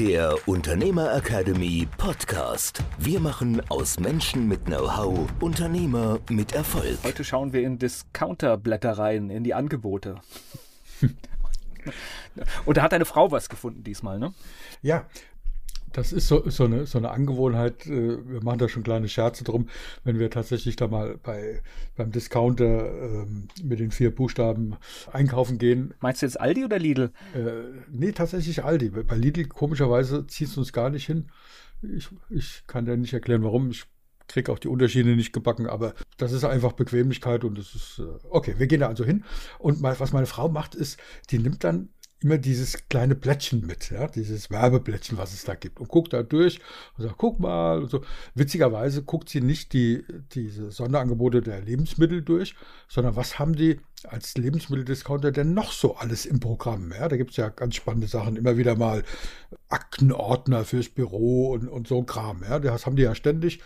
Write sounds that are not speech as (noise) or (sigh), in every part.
der Unternehmer Academy Podcast. Wir machen aus Menschen mit Know-how Unternehmer mit Erfolg. Heute schauen wir in Discounter-Blättereien, in die Angebote. (laughs) Und da hat eine Frau was gefunden diesmal, ne? Ja, das ist so, so, eine, so eine Angewohnheit. Äh, wir machen da schon kleine Scherze drum, wenn wir tatsächlich da mal bei, beim Discounter ähm, mit den vier Buchstaben einkaufen gehen. Meinst du jetzt Aldi oder Lidl? Äh, nee, tatsächlich Aldi. Bei Lidl komischerweise zieht es uns gar nicht hin. Ich, ich kann dir nicht erklären, warum. Ich kriege auch die Unterschiede nicht gebacken, aber das ist einfach Bequemlichkeit und das ist, äh, okay, wir gehen da also hin. Und was meine Frau macht, ist, die nimmt dann immer dieses kleine Blättchen mit, ja, dieses Werbeblättchen, was es da gibt und guckt da durch und sagt, guck mal so. Witzigerweise guckt sie nicht die, diese Sonderangebote der Lebensmittel durch, sondern was haben die als Lebensmitteldiscounter denn noch so alles im Programm? Ja, da gibt es ja ganz spannende Sachen, immer wieder mal Aktenordner fürs Büro und, und so Kram, ja, das haben die ja ständig.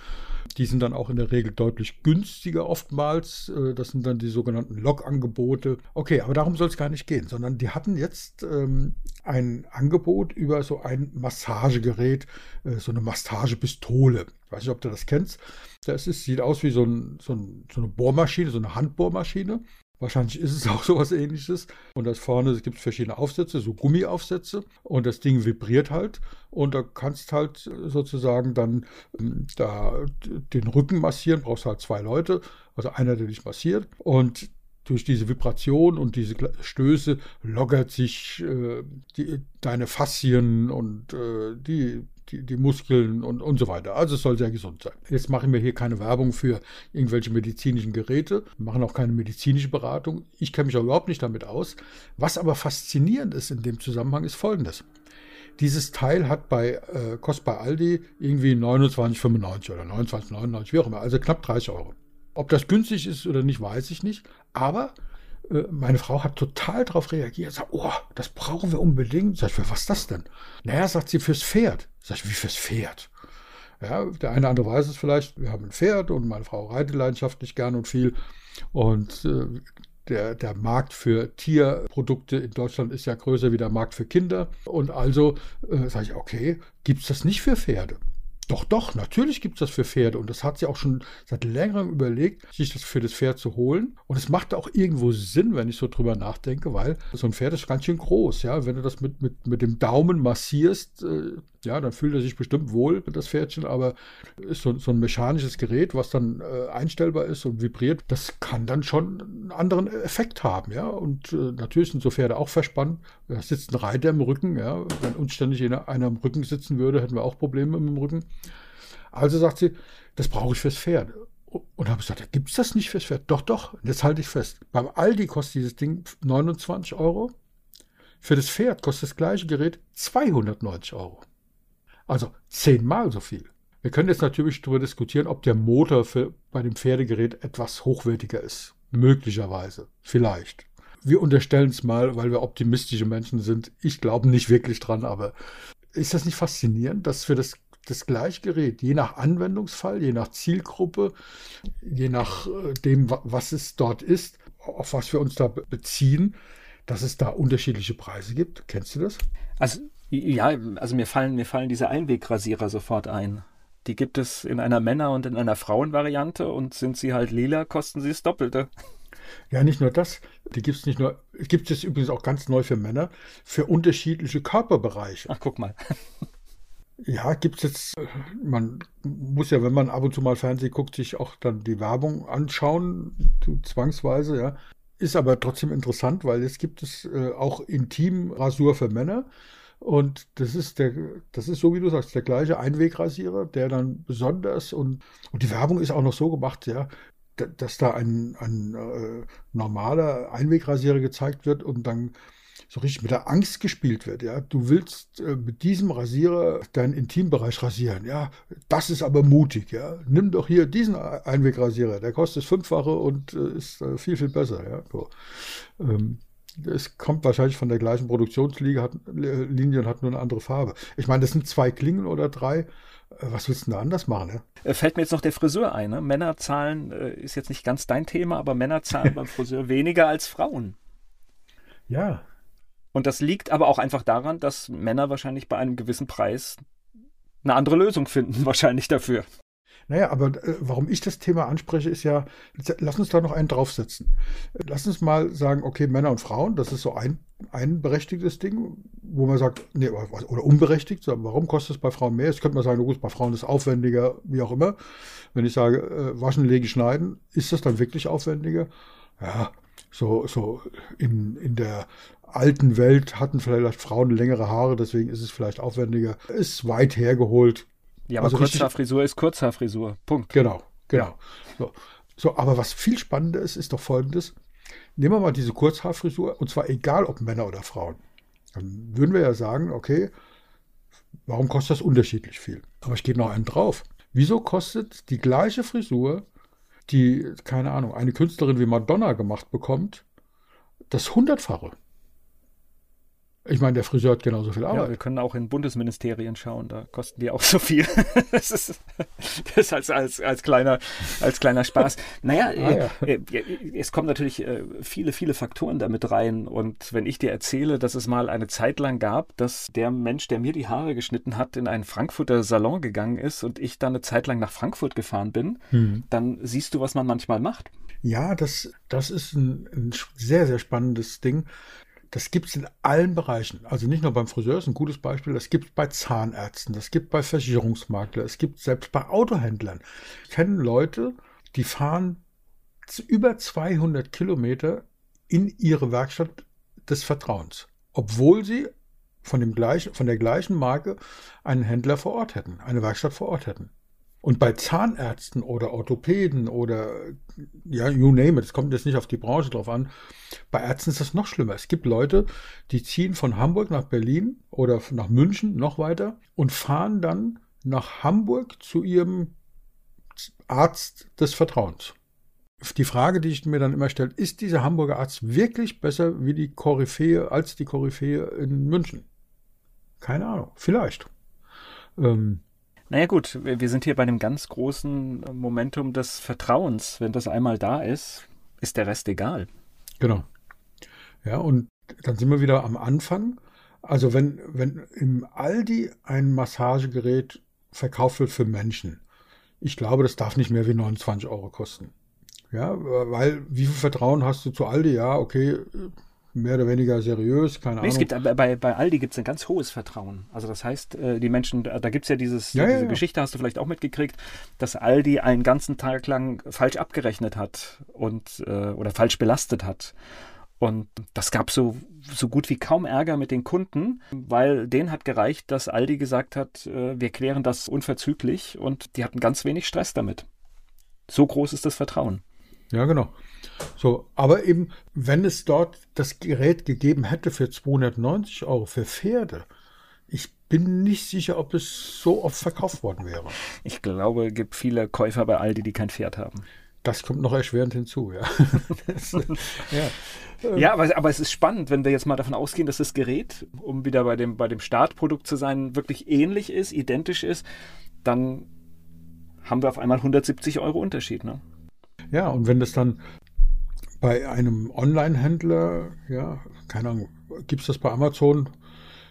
Die sind dann auch in der Regel deutlich günstiger oftmals. Äh, das sind dann die sogenannten Log-Angebote. Okay, aber darum soll es gar nicht gehen, sondern die hatten jetzt ähm, ein Angebot über so ein Massagegerät, äh, so eine Massagepistole. Ich weiß nicht, ob du das kennst. Das ist, sieht aus wie so, ein, so, ein, so eine Bohrmaschine, so eine Handbohrmaschine. Wahrscheinlich ist es (laughs) auch sowas ähnliches. Und das vorne gibt es verschiedene Aufsätze, so Gummiaufsätze. Und das Ding vibriert halt. Und da kannst halt sozusagen dann ähm, da den Rücken massieren. Brauchst halt zwei Leute. Also einer, der dich massiert. Und durch diese Vibration und diese Stöße lockert sich äh, die, deine Faszien und äh, die die, die Muskeln und, und so weiter. Also es soll sehr gesund sein. Jetzt machen wir hier keine Werbung für irgendwelche medizinischen Geräte, machen auch keine medizinische Beratung. Ich kenne mich auch überhaupt nicht damit aus. Was aber faszinierend ist in dem Zusammenhang ist folgendes. Dieses Teil hat bei, äh, kostet bei Aldi irgendwie 29,95 oder 29,99, wie auch immer, also knapp 30 Euro. Ob das günstig ist oder nicht, weiß ich nicht. Aber äh, meine Frau hat total darauf reagiert. Sagt, oh, das brauchen wir unbedingt. Sag ich, für was ist das denn? Naja, sagt sie, fürs Pferd. Sag ich, wie fürs Pferd? Ja, der eine oder andere weiß es vielleicht. Wir haben ein Pferd und meine Frau reitet leidenschaftlich gern und viel. Und äh, der, der Markt für Tierprodukte in Deutschland ist ja größer wie der Markt für Kinder. Und also äh, sage ich, okay, gibt es das nicht für Pferde? Doch, doch, natürlich gibt es das für Pferde. Und das hat sie auch schon seit längerem überlegt, sich das für das Pferd zu holen. Und es macht auch irgendwo Sinn, wenn ich so drüber nachdenke, weil so ein Pferd ist ganz schön groß. Ja, wenn du das mit, mit, mit dem Daumen massierst, äh, ja, dann fühlt er sich bestimmt wohl, das Pferdchen, aber ist so, so ein mechanisches Gerät, was dann äh, einstellbar ist und vibriert, das kann dann schon einen anderen Effekt haben, ja. Und äh, natürlich sind so Pferde auch verspannt. Da sitzt ein Reiter im Rücken, ja. Wenn uns ständig einer, im Rücken sitzen würde, hätten wir auch Probleme mit dem Rücken. Also sagt sie, das brauche ich fürs Pferd. Und habe gesagt, gibt es das nicht fürs Pferd? Doch, doch. Und jetzt halte ich fest. Beim Aldi kostet dieses Ding 29 Euro. Für das Pferd kostet das gleiche Gerät 290 Euro. Also zehnmal so viel. Wir können jetzt natürlich darüber diskutieren, ob der Motor für, bei dem Pferdegerät etwas hochwertiger ist. Möglicherweise. Vielleicht. Wir unterstellen es mal, weil wir optimistische Menschen sind. Ich glaube nicht wirklich dran, aber ist das nicht faszinierend, dass für das, das gleiche Gerät, je nach Anwendungsfall, je nach Zielgruppe, je nach äh, dem, was es dort ist, auf was wir uns da beziehen, dass es da unterschiedliche Preise gibt? Kennst du das? Also ja, also mir fallen, mir fallen diese Einwegrasierer sofort ein. Die gibt es in einer Männer- und in einer Frauenvariante und sind sie halt lila, kosten sie das Doppelte. Ja, nicht nur das. Die gibt es nicht nur, gibt es übrigens auch ganz neu für Männer, für unterschiedliche Körperbereiche. Ach, guck mal. Ja, gibt es jetzt, man muss ja, wenn man ab und zu mal Fernsehen guckt, sich auch dann die Werbung anschauen, zwangsweise, ja. Ist aber trotzdem interessant, weil jetzt gibt es äh, auch Intimrasur für Männer. Und das ist der, das ist so wie du sagst, der gleiche Einwegrasierer, der dann besonders und, und die Werbung ist auch noch so gemacht, ja, dass da ein, ein äh, normaler Einwegrasierer gezeigt wird und dann so richtig mit der Angst gespielt wird. Ja, du willst äh, mit diesem Rasierer deinen Intimbereich rasieren. Ja, das ist aber mutig. Ja, nimm doch hier diesen Einwegrasierer. Der kostet Fünffache und äh, ist äh, viel viel besser. Ja, so. ähm, es kommt wahrscheinlich von der gleichen Produktionslinie hat, Linie und hat nur eine andere Farbe. Ich meine, das sind zwei Klingen oder drei. Äh, was willst du da anders machen? Ne? Fällt mir jetzt noch der Friseur ein. Ne? Männer zahlen, äh, ist jetzt nicht ganz dein Thema, aber Männer zahlen (laughs) beim Friseur weniger als Frauen. Ja. Und das liegt aber auch einfach daran, dass Männer wahrscheinlich bei einem gewissen Preis eine andere Lösung finden, (laughs) wahrscheinlich dafür. Naja, aber äh, warum ich das Thema anspreche, ist ja, lass uns da noch einen draufsetzen. Lass uns mal sagen, okay, Männer und Frauen, das ist so ein, ein berechtigtes Ding, wo man sagt, nee, oder unberechtigt, warum kostet es bei Frauen mehr? Jetzt könnte man sagen, gut, bei Frauen ist es aufwendiger, wie auch immer. Wenn ich sage, äh, waschen, legen, schneiden, ist das dann wirklich aufwendiger? Ja, so, so in, in der alten Welt hatten vielleicht Frauen längere Haare, deswegen ist es vielleicht aufwendiger. Ist weit hergeholt, ja, aber also Kurzhaarfrisur ist Kurzhaarfrisur. Punkt. Genau, genau. Ja. So. so, aber was viel spannender ist, ist doch folgendes. Nehmen wir mal diese Kurzhaarfrisur, und zwar egal ob Männer oder Frauen. Dann würden wir ja sagen, okay, warum kostet das unterschiedlich viel? Aber ich gebe noch einen drauf. Wieso kostet die gleiche Frisur, die, keine Ahnung, eine Künstlerin wie Madonna gemacht bekommt, das Hundertfache? Ich meine, der Friseur hat genauso viel Arbeit. Ja, wir können auch in Bundesministerien schauen, da kosten die auch so viel. (laughs) das ist, das als, als, als, kleiner, als kleiner Spaß. Naja, ah, ja. äh, äh, es kommen natürlich äh, viele, viele Faktoren damit rein. Und wenn ich dir erzähle, dass es mal eine Zeit lang gab, dass der Mensch, der mir die Haare geschnitten hat, in einen Frankfurter Salon gegangen ist und ich dann eine Zeit lang nach Frankfurt gefahren bin, hm. dann siehst du, was man manchmal macht. Ja, das, das ist ein, ein sehr, sehr spannendes Ding. Das gibt es in allen Bereichen. Also nicht nur beim Friseur, ist ein gutes Beispiel. Das gibt es bei Zahnärzten, das gibt es bei Versicherungsmaklern, es gibt selbst bei Autohändlern. Ich kenne Leute, die fahren über 200 Kilometer in ihre Werkstatt des Vertrauens, obwohl sie von, dem gleichen, von der gleichen Marke einen Händler vor Ort hätten, eine Werkstatt vor Ort hätten. Und bei Zahnärzten oder Orthopäden oder ja, you name it, es kommt jetzt nicht auf die Branche drauf an, bei Ärzten ist das noch schlimmer. Es gibt Leute, die ziehen von Hamburg nach Berlin oder nach München noch weiter und fahren dann nach Hamburg zu ihrem Arzt des Vertrauens. Die Frage, die ich mir dann immer stelle, ist dieser Hamburger Arzt wirklich besser wie die Koryphäe als die Koryphäe in München? Keine Ahnung, vielleicht. Ähm, naja gut, wir sind hier bei einem ganz großen Momentum des Vertrauens. Wenn das einmal da ist, ist der Rest egal. Genau. Ja, und dann sind wir wieder am Anfang. Also wenn, wenn im Aldi ein Massagegerät verkauft wird für Menschen, ich glaube, das darf nicht mehr wie 29 Euro kosten. Ja, weil wie viel Vertrauen hast du zu Aldi? Ja, okay, mehr oder weniger seriös, keine nee, Ahnung. Es gibt, bei, bei Aldi gibt es ein ganz hohes Vertrauen. Also das heißt, äh, die Menschen, da gibt es ja dieses, ja, diese ja. Geschichte, hast du vielleicht auch mitgekriegt, dass Aldi einen ganzen Tag lang falsch abgerechnet hat und äh, oder falsch belastet hat. Und das gab so, so gut wie kaum Ärger mit den Kunden, weil denen hat gereicht, dass Aldi gesagt hat, äh, wir klären das unverzüglich und die hatten ganz wenig Stress damit. So groß ist das Vertrauen. Ja, genau. So, aber eben, wenn es dort das Gerät gegeben hätte für 290 Euro für Pferde, ich bin nicht sicher, ob es so oft verkauft worden wäre. Ich glaube, es gibt viele Käufer bei Aldi, die kein Pferd haben. Das kommt noch erschwerend hinzu, ja. (laughs) ja, ja aber, aber, es ist spannend, wenn wir jetzt mal davon ausgehen, dass das Gerät, um wieder bei dem, bei dem Startprodukt zu sein, wirklich ähnlich ist, identisch ist, dann haben wir auf einmal 170 Euro Unterschied. Ne? Ja, und wenn das dann bei einem Online-Händler, ja, keine Ahnung, gibt es das bei Amazon?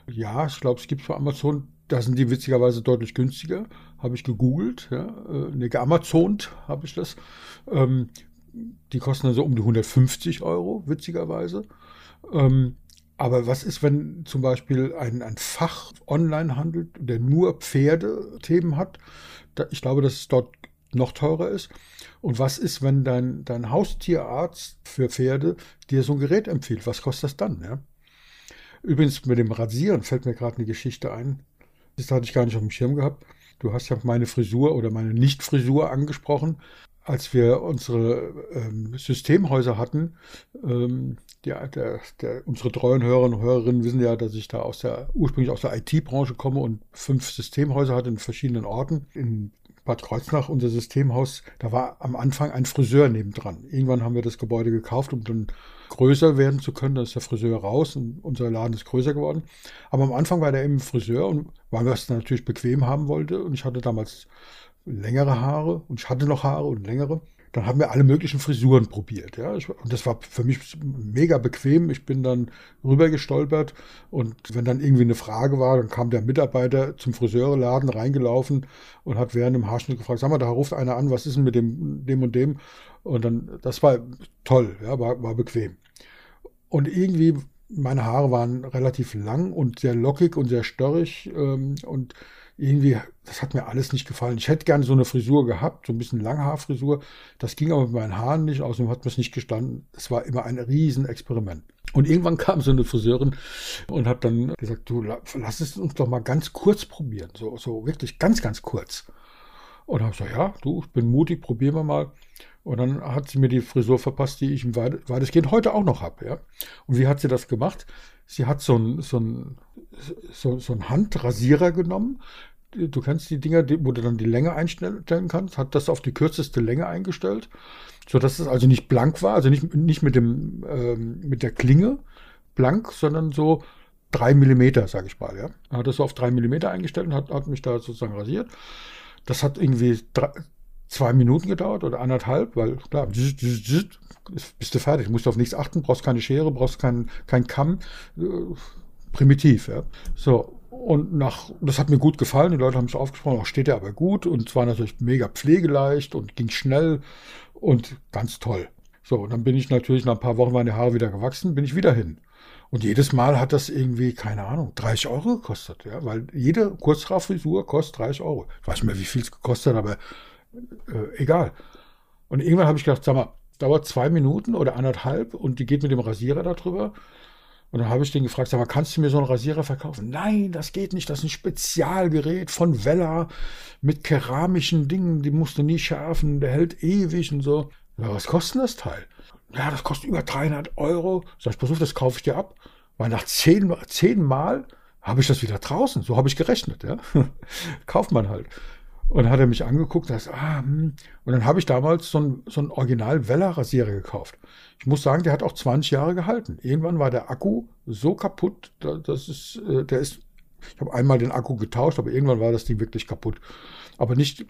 Ja, ich glaube, es gibt es bei Amazon. Da sind die witzigerweise deutlich günstiger. Habe ich gegoogelt, ja, ne, geamazont habe ich das. Ähm, die kosten dann so um die 150 Euro, witzigerweise. Ähm, aber was ist, wenn zum Beispiel ein, ein Fach online handelt, der nur Pferdethemen hat? Da, ich glaube, dass es dort noch teurer ist. Und was ist, wenn dein, dein Haustierarzt für Pferde dir so ein Gerät empfiehlt? Was kostet das dann? Ja? Übrigens, mit dem Rasieren fällt mir gerade eine Geschichte ein. Das hatte ich gar nicht auf dem Schirm gehabt. Du hast ja meine Frisur oder meine Nicht-Frisur angesprochen. als wir unsere ähm, Systemhäuser hatten, ähm, der, der, der, unsere treuen Hörerinnen und Hörerinnen wissen ja, dass ich da aus der, ursprünglich aus der IT-Branche komme und fünf Systemhäuser hatte in verschiedenen Orten. In Bad Kreuznach, unser Systemhaus, da war am Anfang ein Friseur nebendran. Irgendwann haben wir das Gebäude gekauft, um dann größer werden zu können. Da ist der Friseur raus und unser Laden ist größer geworden. Aber am Anfang war der eben Friseur und weil wir es natürlich bequem haben wollte und ich hatte damals längere Haare und ich hatte noch Haare und längere. Dann haben wir alle möglichen Frisuren probiert. Ja. Und das war für mich mega bequem. Ich bin dann rübergestolpert und wenn dann irgendwie eine Frage war, dann kam der Mitarbeiter zum Friseurladen reingelaufen und hat während dem Haarschnitt gefragt, sag mal, da ruft einer an, was ist denn mit dem, dem und dem? Und dann, das war toll, ja, war, war bequem. Und irgendwie, meine Haare waren relativ lang und sehr lockig und sehr störrig ähm, und irgendwie, das hat mir alles nicht gefallen. Ich hätte gerne so eine Frisur gehabt, so ein bisschen Langhaarfrisur. Das ging aber mit meinen Haaren nicht, außerdem hat mir es nicht gestanden. Es war immer ein Riesenexperiment. Und irgendwann kam so eine Friseurin und hat dann gesagt, du, lass es uns doch mal ganz kurz probieren. So, so wirklich ganz, ganz kurz. Und habe ich gesagt, ja, du, ich bin mutig, probieren wir mal. Und dann hat sie mir die Frisur verpasst, die ich weitestgehend heute auch noch habe. Ja? Und wie hat sie das gemacht? Sie hat so ein, so so, so ein Handrasierer genommen. Du kennst die Dinger, wo du dann die Länge einstellen kannst, hat das auf die kürzeste Länge eingestellt, sodass es also nicht blank war, also nicht, nicht mit, dem, ähm, mit der Klinge blank, sondern so drei Millimeter, sage ich mal. Ja. Hat das auf drei Millimeter eingestellt und hat, hat mich da sozusagen rasiert. Das hat irgendwie drei, zwei Minuten gedauert oder anderthalb, weil klar, bist du fertig, musst auf nichts achten, brauchst keine Schere, brauchst keinen kein Kamm. Äh, primitiv, ja. So, und nach, das hat mir gut gefallen, die Leute haben es aufgesprochen, auch steht er aber gut und zwar natürlich mega pflegeleicht und ging schnell und ganz toll. So, und dann bin ich natürlich nach ein paar Wochen meine Haare wieder gewachsen, bin ich wieder hin. Und jedes Mal hat das irgendwie, keine Ahnung, 30 Euro gekostet, ja, weil jede Kurzhaarfrisur kostet 30 Euro. Ich weiß nicht mehr, wie viel es gekostet hat, aber äh, egal. Und irgendwann habe ich gedacht, sag mal, dauert zwei Minuten oder anderthalb und die geht mit dem Rasierer darüber. Und dann habe ich den gefragt, sag mal, kannst du mir so einen Rasierer verkaufen? Nein, das geht nicht. Das ist ein Spezialgerät von Vella mit keramischen Dingen. Die musst du nie schärfen. Der hält ewig und so. Ja, was kostet das Teil? Ja, das kostet über 300 Euro. Sag ich, pass auf, das kaufe ich dir ab. Weil nach zehn, zehn Mal habe ich das wieder draußen. So habe ich gerechnet. Ja? (laughs) Kauft man halt. Und dann hat er mich angeguckt und sagt, ah, hm. und dann habe ich damals so ein, so ein Original Weller Rasierer gekauft. Ich muss sagen, der hat auch 20 Jahre gehalten. Irgendwann war der Akku so kaputt, das ist, äh, der ist, ich habe einmal den Akku getauscht, aber irgendwann war das Ding wirklich kaputt. Aber nicht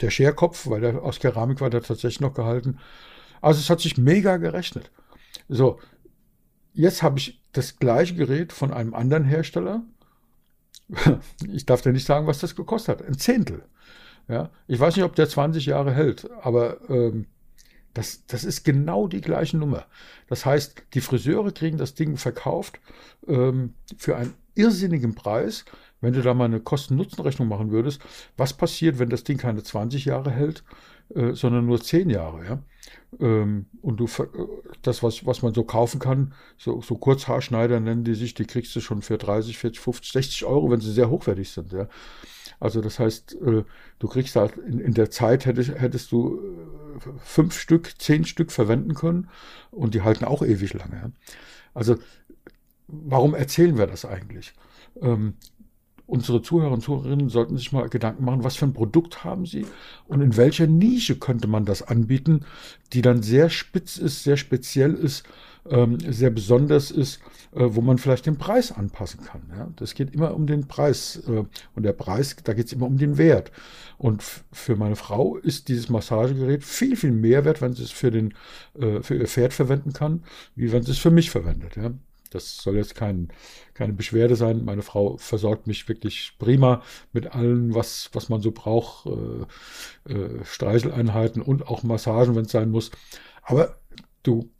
der Scherkopf, weil der aus Keramik war, der tatsächlich noch gehalten. Also es hat sich mega gerechnet. So, jetzt habe ich das gleiche Gerät von einem anderen Hersteller. (laughs) Ich darf dir nicht sagen, was das gekostet hat. Ein Zehntel. Ja, ich weiß nicht, ob der 20 Jahre hält, aber ähm, das, das ist genau die gleiche Nummer. Das heißt, die Friseure kriegen das Ding verkauft ähm, für einen irrsinnigen Preis. Wenn du da mal eine Kosten-Nutzen-Rechnung machen würdest, was passiert, wenn das Ding keine 20 Jahre hält, äh, sondern nur 10 Jahre? Ja? Ähm, und du äh, das, was, was man so kaufen kann, so, so Kurzhaarschneider nennen die sich, die kriegst du schon für 30, 40, 50, 60 Euro, wenn sie sehr hochwertig sind. Ja? Also das heißt, äh, du kriegst halt in, in der Zeit hättest, hättest du äh, fünf Stück, zehn Stück verwenden können und die halten auch ewig lange. Also warum erzählen wir das eigentlich? Ähm, unsere Zuhörer und Zuhörerinnen sollten sich mal Gedanken machen, was für ein Produkt haben sie und in welcher Nische könnte man das anbieten, die dann sehr spitz ist, sehr speziell ist ähm, sehr besonders ist, äh, wo man vielleicht den Preis anpassen kann. Ja? Das geht immer um den Preis. Äh, und der Preis, da geht es immer um den Wert. Und für meine Frau ist dieses Massagegerät viel, viel mehr wert, wenn sie es für, den, äh, für ihr Pferd verwenden kann, wie wenn sie es für mich verwendet. Ja? Das soll jetzt kein, keine Beschwerde sein. Meine Frau versorgt mich wirklich prima mit allem, was, was man so braucht. Äh, äh, Streicheleinheiten und auch Massagen, wenn es sein muss. Aber du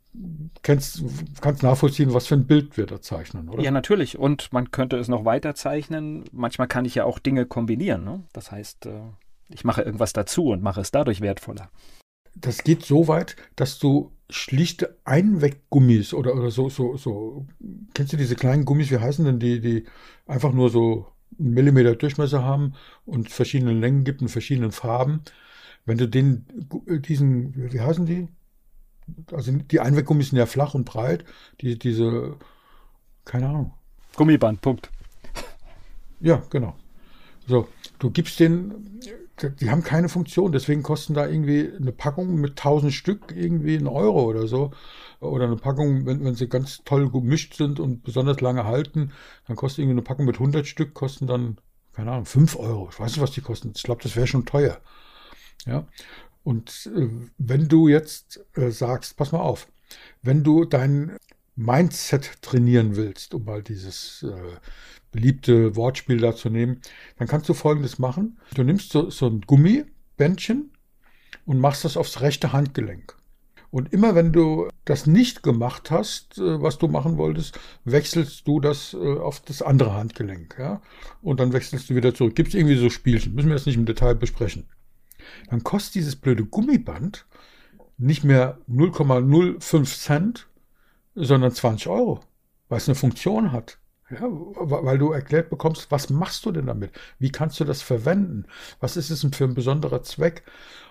kennst, kannst nachvollziehen, was für ein Bild wir da zeichnen, oder? Ja, natürlich. Und man könnte es noch weiter zeichnen. Manchmal kann ich ja auch Dinge kombinieren. Ne? Das heißt, äh, ich mache irgendwas dazu und mache es dadurch wertvoller. Das geht so weit, dass du schlichte Einweggummis oder, oder so, so, so, kennst du diese kleinen Gummis, wie heißen denn die, die einfach nur so einen Millimeter Durchmesser haben und verschiedene Längen gibt und verschiedenen Farben. wenn du den, diesen, wie heißen die? Also die Einweggummis sind ja flach und breit. Die, diese, keine Ahnung. Gummiband, Punkt. Ja, genau. So, du gibst den, die haben keine Funktion, deswegen kosten da irgendwie eine Packung mit 1000 Stück irgendwie einen Euro oder so. Oder eine Packung, wenn, wenn sie ganz toll gemischt sind und besonders lange halten, dann kostet irgendwie eine Packung mit 100 Stück, kosten dann, keine Ahnung, 5 Euro. Ich weiß nicht, was die kosten. Ich glaube, das wäre schon teuer. Ja. Und äh, wenn du jetzt äh, sagst, pass mal auf, wenn du dein Mindset trainieren willst, um mal dieses äh, beliebte Wortspiel da zu nehmen, dann kannst du folgendes machen. Du nimmst so, so ein Gummibändchen und machst das aufs rechte Handgelenk. Und immer wenn du das nicht gemacht hast, äh, was du machen wolltest, wechselst du das äh, auf das andere Handgelenk. Ja? Und dann wechselst du wieder zurück. Gibt es irgendwie so Spielchen, müssen wir jetzt nicht im Detail besprechen. Dann kostet dieses blöde Gummiband nicht mehr 0,05 Cent, sondern 20 Euro, weil es eine Funktion hat. Ja, weil du erklärt bekommst, was machst du denn damit? Wie kannst du das verwenden? Was ist es denn für ein besonderer Zweck?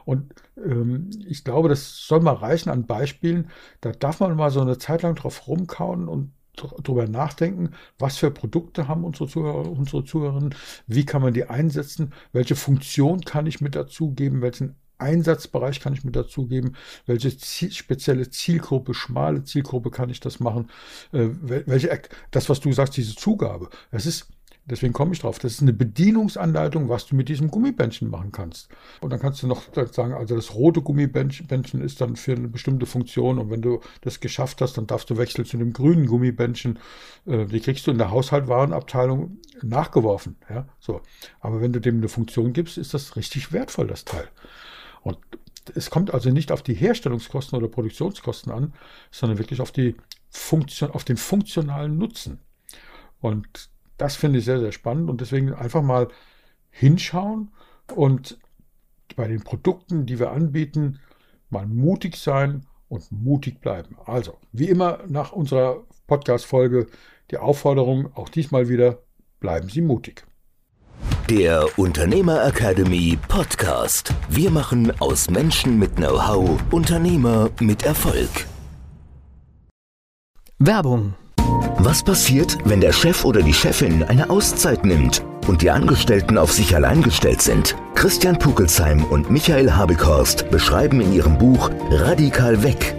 Und ähm, ich glaube, das soll mal reichen an Beispielen. Da darf man mal so eine Zeit lang drauf rumkauen und drüber nachdenken, was für Produkte haben unsere Zuhörer, unsere Zuhörerinnen, wie kann man die einsetzen, welche Funktion kann ich mit dazugeben, welchen Einsatzbereich kann ich mit dazugeben, welche Ziel, spezielle Zielgruppe, schmale Zielgruppe kann ich das machen, äh, welche, das, was du sagst, diese Zugabe. Es ist, deswegen komme ich drauf, das ist eine Bedienungsanleitung, was du mit diesem Gummibändchen machen kannst. Und dann kannst du noch sagen, also das rote Gummibändchen ist dann für eine bestimmte Funktion und wenn du das geschafft hast, dann darfst du wechseln zu dem grünen Gummibändchen. Äh, die kriegst du in der Haushaltwarenabteilung nachgeworfen. Ja, so. Aber wenn du dem eine Funktion gibst, ist das richtig wertvoll, das Teil. Und es kommt also nicht auf die Herstellungskosten oder Produktionskosten an, sondern wirklich auf, die Funktion, auf den funktionalen Nutzen. Und das finde ich sehr, sehr spannend und deswegen einfach mal hinschauen und bei den Produkten, die wir anbieten, mal mutig sein und mutig bleiben. Also, wie immer nach unserer Podcast-Folge die Aufforderung, auch diesmal wieder, bleiben Sie mutig. Der Unternehmer Academy Podcast. Wir machen aus Menschen mit Know-how Unternehmer mit Erfolg. Werbung. Was passiert, wenn der Chef oder die Chefin eine Auszeit nimmt und die Angestellten auf sich allein gestellt sind? Christian Pukelsheim und Michael Habekorst beschreiben in ihrem Buch Radikal weg